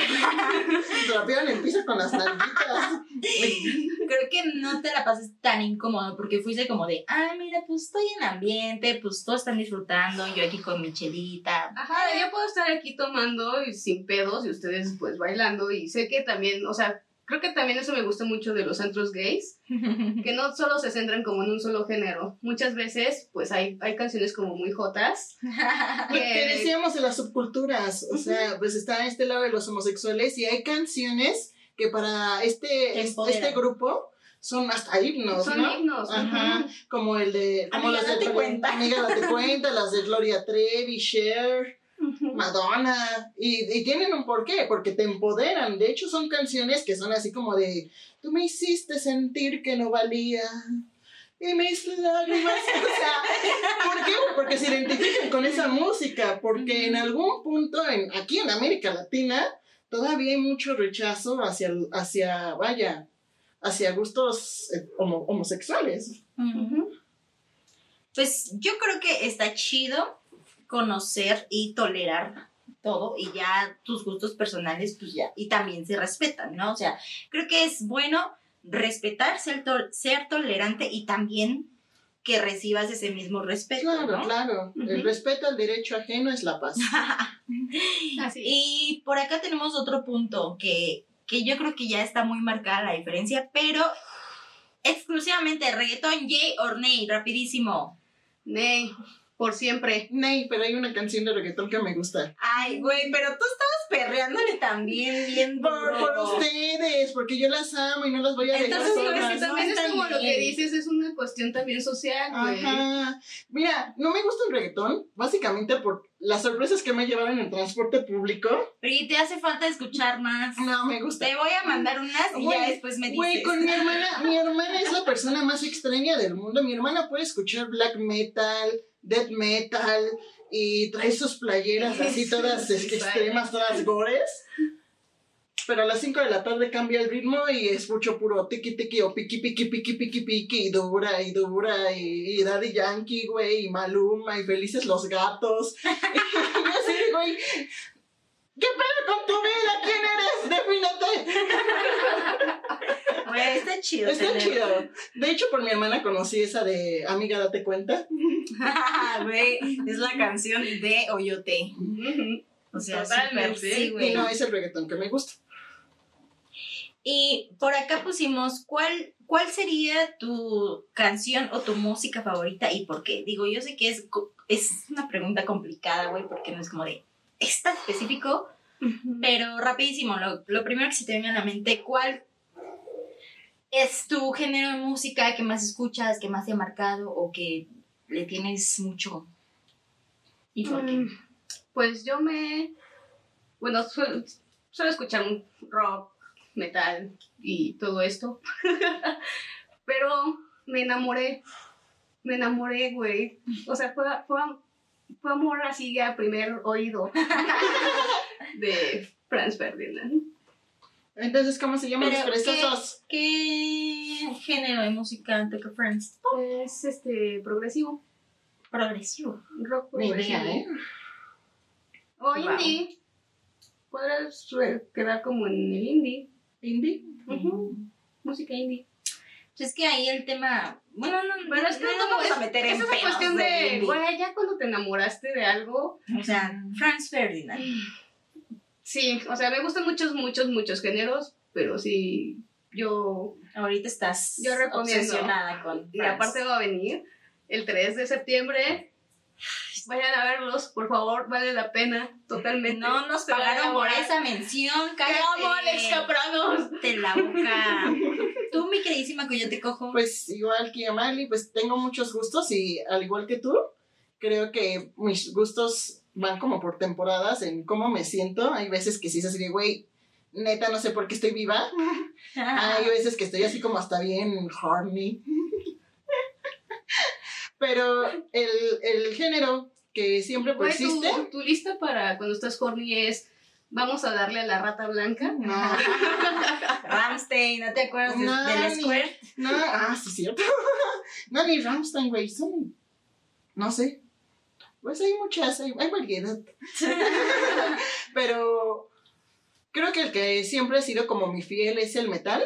Trapeaban el piso con las nalguitas. creo que no te la pases tan incómodo porque fuiste como de, ah, mira, pues estoy en ambiente, pues todos están disfrutando, yo aquí con mi chelita. Ajá, yo puedo estar aquí tomando y sin pedos y ustedes pues bailando y sé que también, o sea, creo que también eso me gusta mucho de los antros gays, que no solo se centran como en un solo género. Muchas veces pues hay, hay canciones como muy jotas. Lo que decíamos de las subculturas, o sea, pues está este lado de los homosexuales y hay canciones que para Te este, este grupo son hasta himnos, son ¿no? himnos. Ajá, como el de... Como Amiga, las de date cuenta. Amiga, date cuenta, las de Gloria Trevi, Cher, Madonna, y, y tienen un porqué, porque te empoderan. De hecho, son canciones que son así como de, tú me hiciste sentir que no valía. Y mis lágrimas, o sea, ¿por qué? Porque se identifican con esa música, porque en algún punto, en, aquí en América Latina, todavía hay mucho rechazo hacia, hacia vaya, hacia gustos eh, homo- homosexuales. Pues yo creo que está chido conocer y tolerar todo y ya tus gustos personales pues ya y también se respetan, ¿no? O sea, creo que es bueno respetar, ser, tol- ser tolerante y también que recibas ese mismo respeto, Claro, ¿no? claro. El respeto al derecho ajeno es la paz. Así. Y por acá tenemos otro punto que, que yo creo que ya está muy marcada la diferencia, pero exclusivamente reggaetón, yay or nay, rapidísimo. Ney, por siempre. Ney, pero hay una canción de reggaetón que me gusta. Ay, güey, pero tú estabas perreándole también bien Por, por ustedes, porque yo las amo y no las voy a dejar Entonces, Pero es solas. que también es como lo que dices, es una cuestión también social, güey. Ajá. Mira, no me gusta el reggaetón, básicamente por las sorpresas que me llevaron en el transporte público. Y te hace falta escuchar más. No me gusta. Te voy a mandar unas y ya después me dices. Güey, con mi hermana, mi hermana es la persona más extraña del mundo. Mi hermana puede escuchar black metal, death metal y trae sus playeras así todas Sí, es- sí, extremas, todas gores. Pero a las 5 de la tarde cambia el ritmo y escucho puro tiki tiki o piqui piqui piqui piqui piqui y dura y dura y, y Daddy Yankee, güey, y Maluma y Felices los Gatos. y yo así, güey, ¿qué pedo con tu vida? ¿Quién eres? Defínate. Güey, está chido. Está tener- chido. De hecho, por mi hermana conocí esa de Amiga, date cuenta. Güey, es la canción de Oyote. O sea, Totalmente. súper sí, Y güey. no es el reggaetón que me gusta. Y por acá pusimos, ¿cuál, ¿cuál sería tu canción o tu música favorita y por qué? Digo, yo sé que es, es una pregunta complicada, güey, porque no es como de, ¿es tan específico? Pero rapidísimo, lo, lo primero que se te venga a la mente, ¿cuál es tu género de música que más escuchas, que más te ha marcado o que le tienes mucho? ¿Y por qué? Mm, Pues yo me. Bueno, suelo, suelo escuchar rock, metal y todo esto. Pero me enamoré. Me enamoré, güey. O sea, fue, fue, fue amor así a primer oído de Franz Ferdinand. Entonces, ¿cómo se llaman los Pero, ¿qué, perezosos? ¿qué género de música toca Friends? Es este progresivo. Progresivo. Rock Ni progresivo. idea, ¿eh? O Wow. indie. Podrás quedar como en el indie. ¿Indie? Música indie. Pues es que ahí el tema. Bueno, no, Pero es que no es como- vamos a meter en es esa pedos cuestión de, güey, ya cuando te enamoraste de algo, O sea, Franz Ferdinand. Sí, o sea, me gustan muchos, muchos, muchos géneros, pero sí, yo, Ahorita estás Yo recomiendo. obsesionada con y aparte va a venir el 3 de septiembre, vayan a verlos, por favor, vale la pena, totalmente. No nos pagaron por esa mención, ¡Te cállate. amo, Alex Capranos! Te la boca. Tú, mi queridísima te cojo. Pues igual que Amali, pues tengo muchos gustos y al igual que tú, creo que mis gustos van como por temporadas en cómo me siento. Hay veces que sí es así de, güey, neta no sé por qué estoy viva. Hay veces que estoy así como hasta bien horny. Pero el, el género que siempre Güey, tu, persiste... tu lista para cuando estás horny es, vamos a darle a la rata blanca. No, Ramstein, ¿no te acuerdas de, No, del ni- Squirt? no, ah, sí, cierto. No, ni Rammstein, güey, son... No sé. Pues hay muchas, hay, hay variedad. Pero creo que el que siempre ha sido como mi fiel es el metal.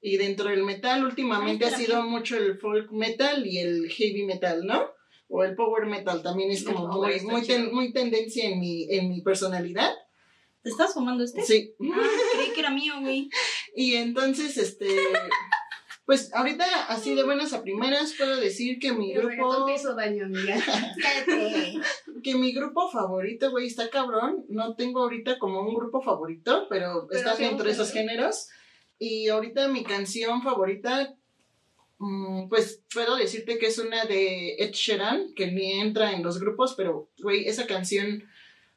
Y dentro del metal últimamente Ay, ha sido mucho el folk metal y el heavy metal, ¿no? O el power metal también es como muy, ten- muy tendencia en mi, en mi personalidad. ¿Te estás fumando este? Sí. Ah, creí que era mío, güey. Y entonces, este... Pues ahorita, así de buenas a primeras, puedo decir que mi El grupo... te hizo daño, amiga. Que mi grupo favorito, güey, está cabrón. No tengo ahorita como un grupo favorito, pero, Pero un dentro de esos género. géneros. Y ahorita mi canción favorita, mm, pues puedo decirte que es una de Ed Sheeran, que ni entra en los grupos, pero, güey, esa canción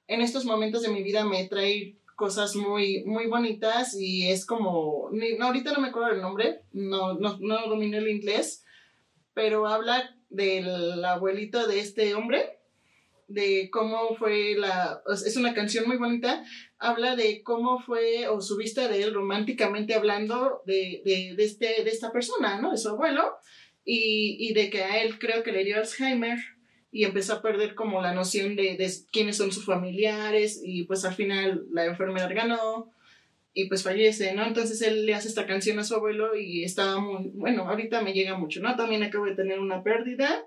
en estos momentos de mi vida me trae cosas muy, muy bonitas y es como, no, ahorita no me acuerdo el nombre, no, no, no domino el inglés, pero habla del abuelito de este hombre, de cómo fue la, es una canción muy bonita, habla de cómo fue o su vista de él románticamente hablando de, de, de este, de esta persona, ¿no? De su abuelo, y, y de que a él creo que le dio Alzheimer y empezó a perder como la noción de, de quiénes son sus familiares y pues al final la enfermedad ganó y pues fallece, ¿no? Entonces él le hace esta canción a su abuelo y estaba muy, bueno, ahorita me llega mucho, ¿no? También acabo de tener una pérdida,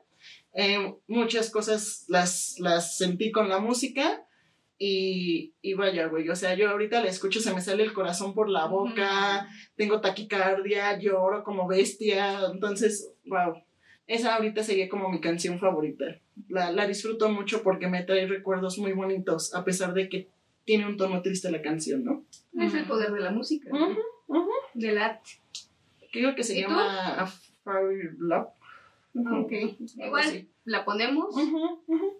eh, muchas cosas las, las sentí con la música y, y vaya, güey, o sea, yo ahorita la escucho, se me sale el corazón por la boca, tengo taquicardia, lloro como bestia, entonces, wow, esa ahorita sería como mi canción favorita. La, la disfruto mucho porque me trae recuerdos muy bonitos, a pesar de que tiene un tono triste la canción, ¿no? Es el poder de la música, Ujú, ujú. del arte. Creo que se ¿Y tú? llama A Fairy Love. Ujú. Ok. Igual así. la ponemos. Ujú, ujú.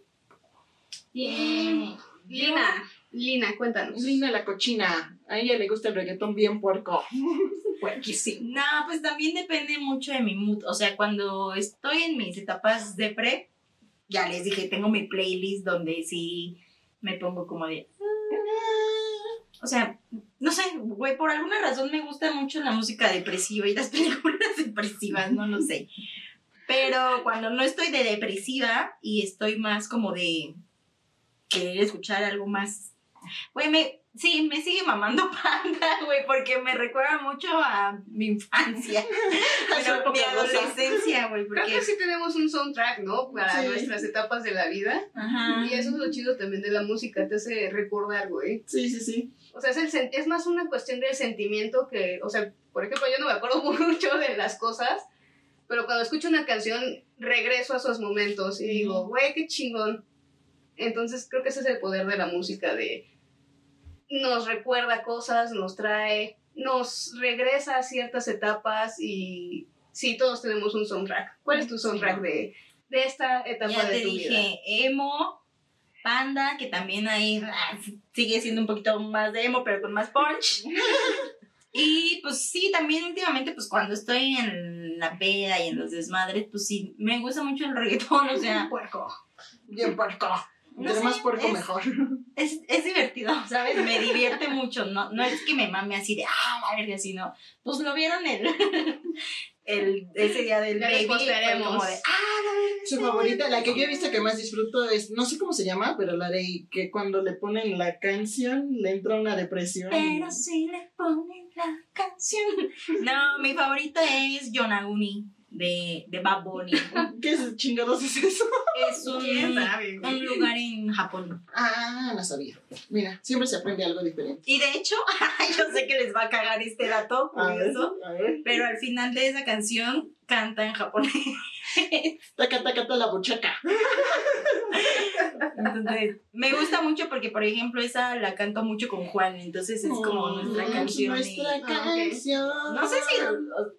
Y Lina, Lina, cuéntanos. Lina la cochina. A ella le gusta el reggaetón bien puerco. Puerquísimo. No, pues también depende mucho de mi mood. O sea, cuando estoy en mis etapas de pre, ya les dije, tengo mi playlist donde sí me pongo como de. O sea, no sé, güey, por alguna razón me gusta mucho la música depresiva y las películas depresivas, no lo sé. Pero cuando no estoy de depresiva y estoy más como de querer escuchar algo más. Güey, me, sí, me sigue mamando panda, güey, porque me recuerda mucho a mi infancia. Bueno, mi adolescencia, güey, Creo porque. que sí tenemos un soundtrack, ¿no? Para Sí. nuestras etapas de la vida. Ajá. Y eso es lo chido también de la música, te hace recordar, güey. Sí, sí, sí. O sea, es, el sen- es más una cuestión del sentimiento que, o sea, por ejemplo, yo no me acuerdo mucho de las cosas, pero cuando escucho una canción regreso a esos momentos y digo, güey, qué chingón. Entonces creo que ese es el poder de la música, de nos recuerda cosas, nos trae, nos regresa a ciertas etapas y sí, todos tenemos un soundtrack. ¿Cuál es tu soundtrack de, de esta etapa Ya de te tu vida. dije emo, panda, que también ahí ah, sigue siendo un poquito más de emo, pero con más punch. y pues sí, también últimamente, pues cuando estoy en la peda y en los desmadres, pues sí, me gusta mucho el reggaetón, o sea, Puerco. Bien puerco. No sé, más puerco, es- mejor. es, es divertido, ¿sabes? Me divierte mucho, no, no es que me mame así de, ah, la verga, sino, pues lo vieron el, el, ese día del baby, como de, ah, la verga. Su favorita, la que yo he visto que más disfruto es, no sé cómo se llama, pero la de que cuando le ponen la canción le entra una depresión. Pero si le ponen la canción. No, mi favorita es Yonaguni de, de Bad Bunny. ¿Qué chingados es eso? Es un, un lugar en Japón. Ah, no sabía. Mira, siempre se aprende algo diferente. Y de hecho, yo sé que les va a cagar este dato A ver, curioso, a ver. pero al final de esa canción canta en japonés. Taca, taca, taca, la buchaca. Entonces, me gusta mucho porque, por ejemplo, esa la canto mucho con Juan, entonces es como nuestra Mm, canción. y- Nuestra Ah, canción. No sé si,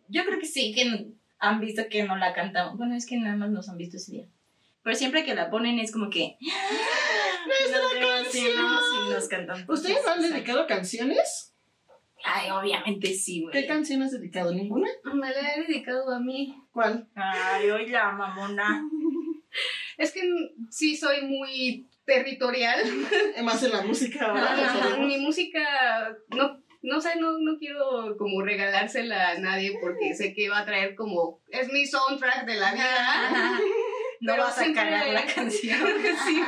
yo creo que sí, que han visto que no la cantamos. Bueno, es que nada más nos han visto ese día. Pero siempre que la ponen es como que... Nos emocionamos y nos cantamos. ¿Ustedes no han dedicado canciones? Ay, obviamente sí, ¿Qué güey. canción has dedicado? ¿Ninguna? Me la he dedicado a mí. ¿Cuál? Ay, hoy la mamona. Es que sí soy muy territorial. Más en la música ahora. Ajá, mi música, no, no sé, no, no quiero como regalársela a nadie porque sé que va a traer como, es mi soundtrack de la vida. No Pero vas a cagar la canción. sí.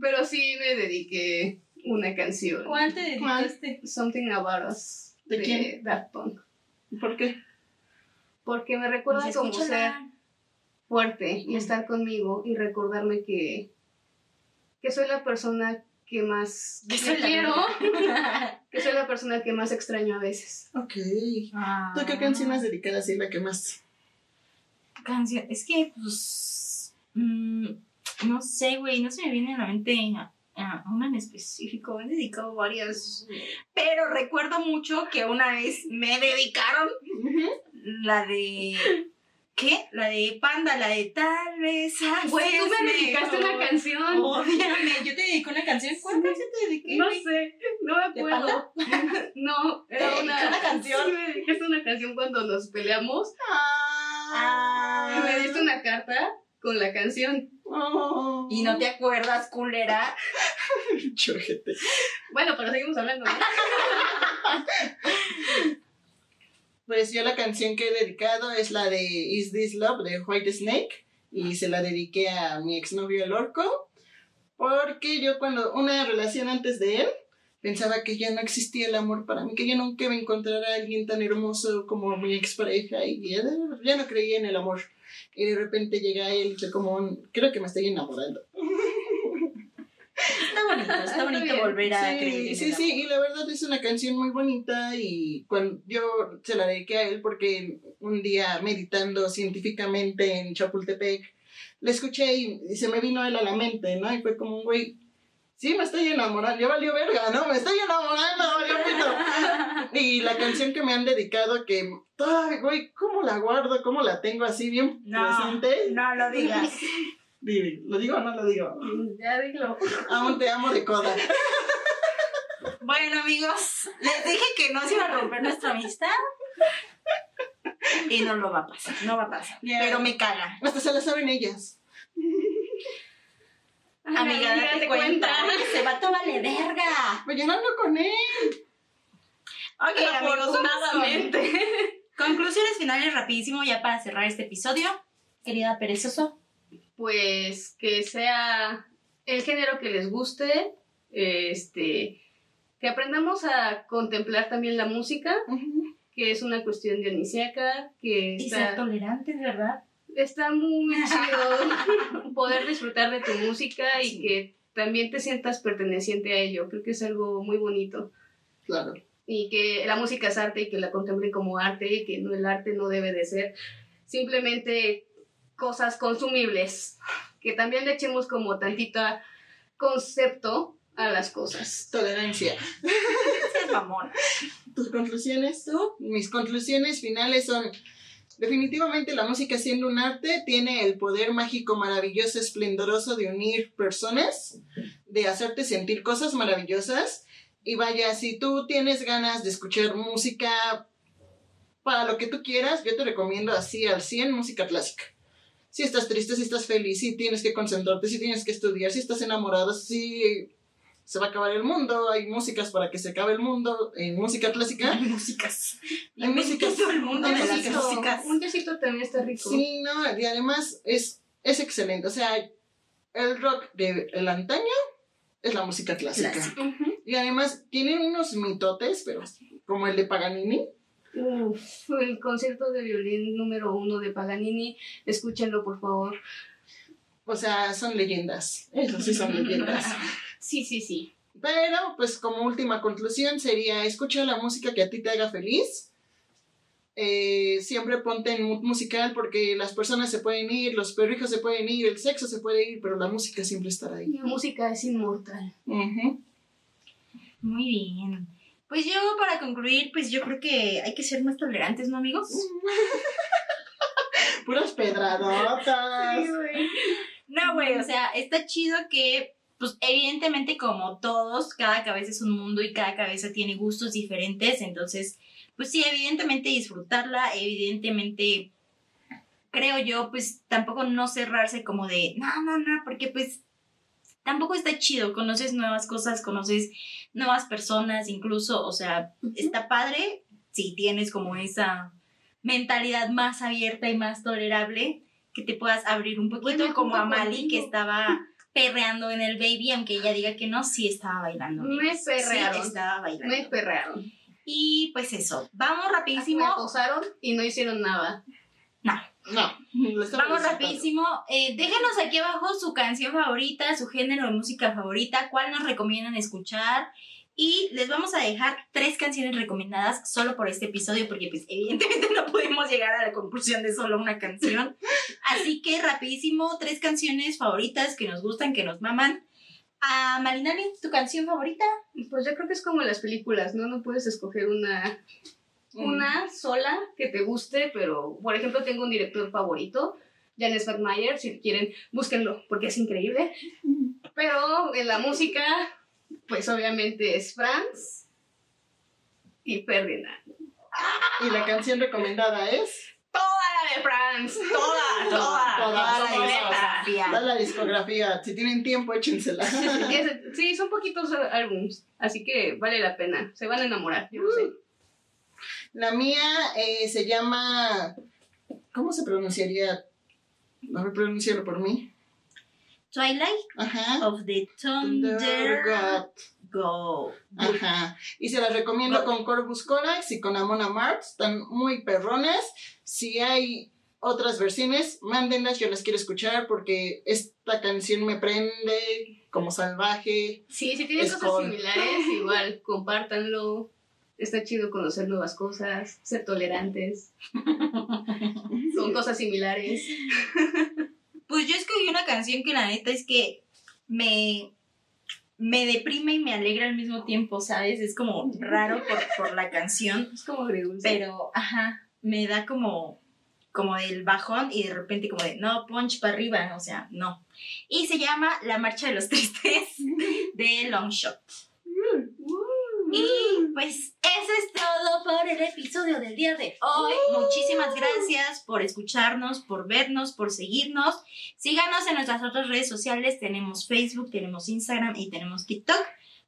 Pero sí me dediqué una canción. ¿Cuál te dedicaste? Something About Us. ¿De quién? Daft Punk. ¿Por qué? Porque me recuerda Pues como ser fuerte y estar conmigo y recordarme que, que soy la persona que más Que soy la quiero, que soy la persona que más extraño a veces. Ok. Ah. ¿Tú qué canción has dedicado así la que más? Canción. Es que, pues. mm, no sé, güey. No se me viene a la mente a, a una en específico. He dedicado varias. Pero recuerdo mucho que una vez me dedicaron la de. ¿Qué? La de Panda, la de Tal vez. así Güey, tú me dedicaste una canción. Obviamente, yo te dediqué una canción. ¿Cuál canción te dediqué? No sé, no me ¿De acuerdo. No, ¿Te era dediqué una, una canción? Sí, me dedicaste una canción cuando nos peleamos. Ah. Me diste una carta con la canción. Oh. Y no te acuerdas, culera. Chojete. Bueno, pero seguimos hablando. ¿no? Pues yo la canción que he dedicado es la de Is This Love de White Snake y se la dediqué a mi exnovio el orco porque yo cuando una relación antes de él pensaba que ya no existía el amor para mí, que yo nunca iba a encontrar a alguien tan hermoso como mi expareja y ya, ya no creía en el amor. Y de repente llega él y fue como creo que me estoy enamorando. Está bonito, está Está bonito bien. volver a creer. Sí, en sí, sí, y la verdad es una canción muy bonita y cuando yo se la dediqué a él porque un día meditando científicamente en Chapultepec, le escuché y, y se me vino él a la mente, ¿no? Y fue como un güey, sí, me estoy enamorando, ya valió verga, ¿no? Me estoy enamorando, valió pito. Y la canción que me han dedicado que, ay, güey, ¿cómo la guardo? ¿Cómo la tengo así bien No, presente? no lo digas. Dime, ¿Lo digo o no lo digo? Ya dilo. Aún te amo de coda. Bueno, amigos, les dije que no se iba a romper nuestra amistad. Y no lo va a pasar, no va a pasar. Pero me caga. Hasta se la saben ellas. Amiga, date cuenta. Se va a vale verga. Pues yo no ando con él. Ok, amigos, Afortunadamente. con- conclusiones finales rapidísimo ya para cerrar este episodio. Querida perezoso. Pues que sea el género que les guste, este, que aprendamos a contemplar también la música, que es una cuestión dionisíaca, que Y está, ser tolerantes, ¿verdad? está muy chido poder disfrutar de tu música y Sí. que también te sientas perteneciente a ello. Creo que es algo muy bonito. Claro. Y que la música es arte y que la contemplen como arte y que no, el arte no debe de ser simplemente cosas consumibles. Que también le echemos como tantito concepto a las cosas. Tolerancia. Es mamón. ¿Tus conclusiones? ¿Tú? Mis conclusiones finales son Definitivamente la música siendo un arte tiene el poder mágico, maravilloso, esplendoroso de unir personas, de hacerte sentir cosas maravillosas. Y vaya, si tú tienes ganas de escuchar música para lo que tú quieras, yo te recomiendo así al 100 música clásica. Si estás triste, si estás feliz, si tienes que concentrarte, si tienes que estudiar, si estás enamorado, si se va a acabar el mundo, hay músicas para que se acabe el mundo, en música clásica. Hay músicas. Hay músicas. todo el mundo de las músicas. Un jazzito también está rico. Sí, no, y además es, es excelente. O sea, el rock del el antaño es la música clásica. Y además tienen unos mitotes, pero como el de Paganini. Uf, el concierto de violín número uno de Paganini, escúchenlo por favor. O sea, son leyendas. Eso sí son leyendas. Sí, sí, sí. Pero, pues como última conclusión sería, escucha la música que a ti te haga feliz. Eh, siempre ponte en mood musical porque las personas se pueden ir, los perrijos se pueden ir, el sexo se puede ir, pero la música siempre estará ahí. La música es inmortal. Muy bien. Pues yo, para concluir, pues yo creo que hay que ser más tolerantes, ¿no, amigos? Puras pedradotas. No, güey, o sea, está chido que, pues evidentemente como todos, cada cabeza es un mundo y cada cabeza tiene gustos diferentes, entonces, pues sí, evidentemente disfrutarla, evidentemente, creo yo, pues tampoco no cerrarse como de, no, no, no, porque pues tampoco está chido, conoces nuevas cosas, conoces nuevas personas, incluso, o sea, está padre si tienes como esa mentalidad más abierta y más tolerable, que te puedas abrir un poquito, como a Mali que estaba perreando en el baby, aunque ella diga que no, sí estaba bailando. Me perrearon. Sí, estaba bailando. Me perrearon. Y pues eso, vamos Me rapidísimo. acosaron y no hicieron nada. No, Vamos rapidísimo. Eh, déjenos aquí abajo su canción favorita, su género de música favorita, cuál nos recomiendan escuchar. Y les vamos a dejar tres canciones recomendadas solo por este episodio, porque pues evidentemente no pudimos llegar a la conclusión de solo una canción. Así que rapidísimo, tres canciones favoritas que nos gustan, que nos maman. A Malinani, ¿tu canción favorita? Pues yo creo que es como las películas, ¿no? No puedes escoger una. Una sola que te guste, pero por ejemplo tengo un director favorito, Janes Vermeyer, si quieren, búsquenlo porque es increíble. Pero en la música, pues obviamente es Franz y Ferdinand. Y la canción recomendada es. Toda la de Franz, toda, toda, Toda, toda la toda. discografía. Da la discografía. Si tienen tiempo, échensela. Sí, son poquitos álbums, así que vale la pena. Se van a enamorar, yo lo sé. La mía eh, se llama. ¿Cómo se pronunciaría? A ver, pronunciarlo por mí. Twilight Ajá. of the Thunder God. Go. Ajá. Y se las recomiendo con Corvus Corax y con Amon Amarth. Están muy perrones. Si hay otras versiones, mándenlas. Yo las quiero escuchar porque esta canción me prende como salvaje. Sí, si tienen cosas con- similares, igual, compártanlo. Está chido conocer nuevas cosas, ser tolerantes con cosas similares. Pues yo escogí una canción que la neta es que me, me deprime y me alegra al mismo tiempo, ¿sabes? Es como raro por, por la canción, Es como agridulce. pero, ajá, me da como, como el bajón y de repente como de, no, punch para arriba, o sea, no. Y se llama La Marcha de los Tristes de Longshot. Y pues eso es todo por el episodio del día de hoy. Muchísimas gracias por escucharnos, por vernos, por seguirnos. Síganos en nuestras otras redes sociales. Tenemos Facebook, tenemos Instagram y tenemos TikTok.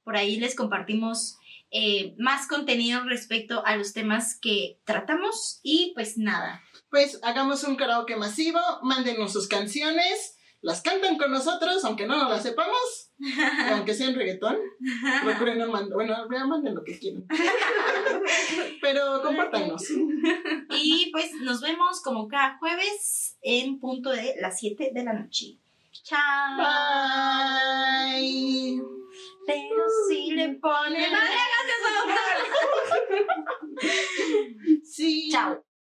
Por ahí les compartimos eh, más contenido respecto a los temas que tratamos. Y pues nada. Pues hagamos un karaoke masivo. Mándenos sus canciones. Las cantan con nosotros, aunque no nos las sepamos. aunque sea en reggaetón. Recuerden no mandar. Bueno, ya manden lo que quieran. Pero compártanos. Y pues nos vemos como cada jueves en punto de las 7 de la noche. Chao. Bye. Pero si le ponen. ¡No le hagas eso, doctor!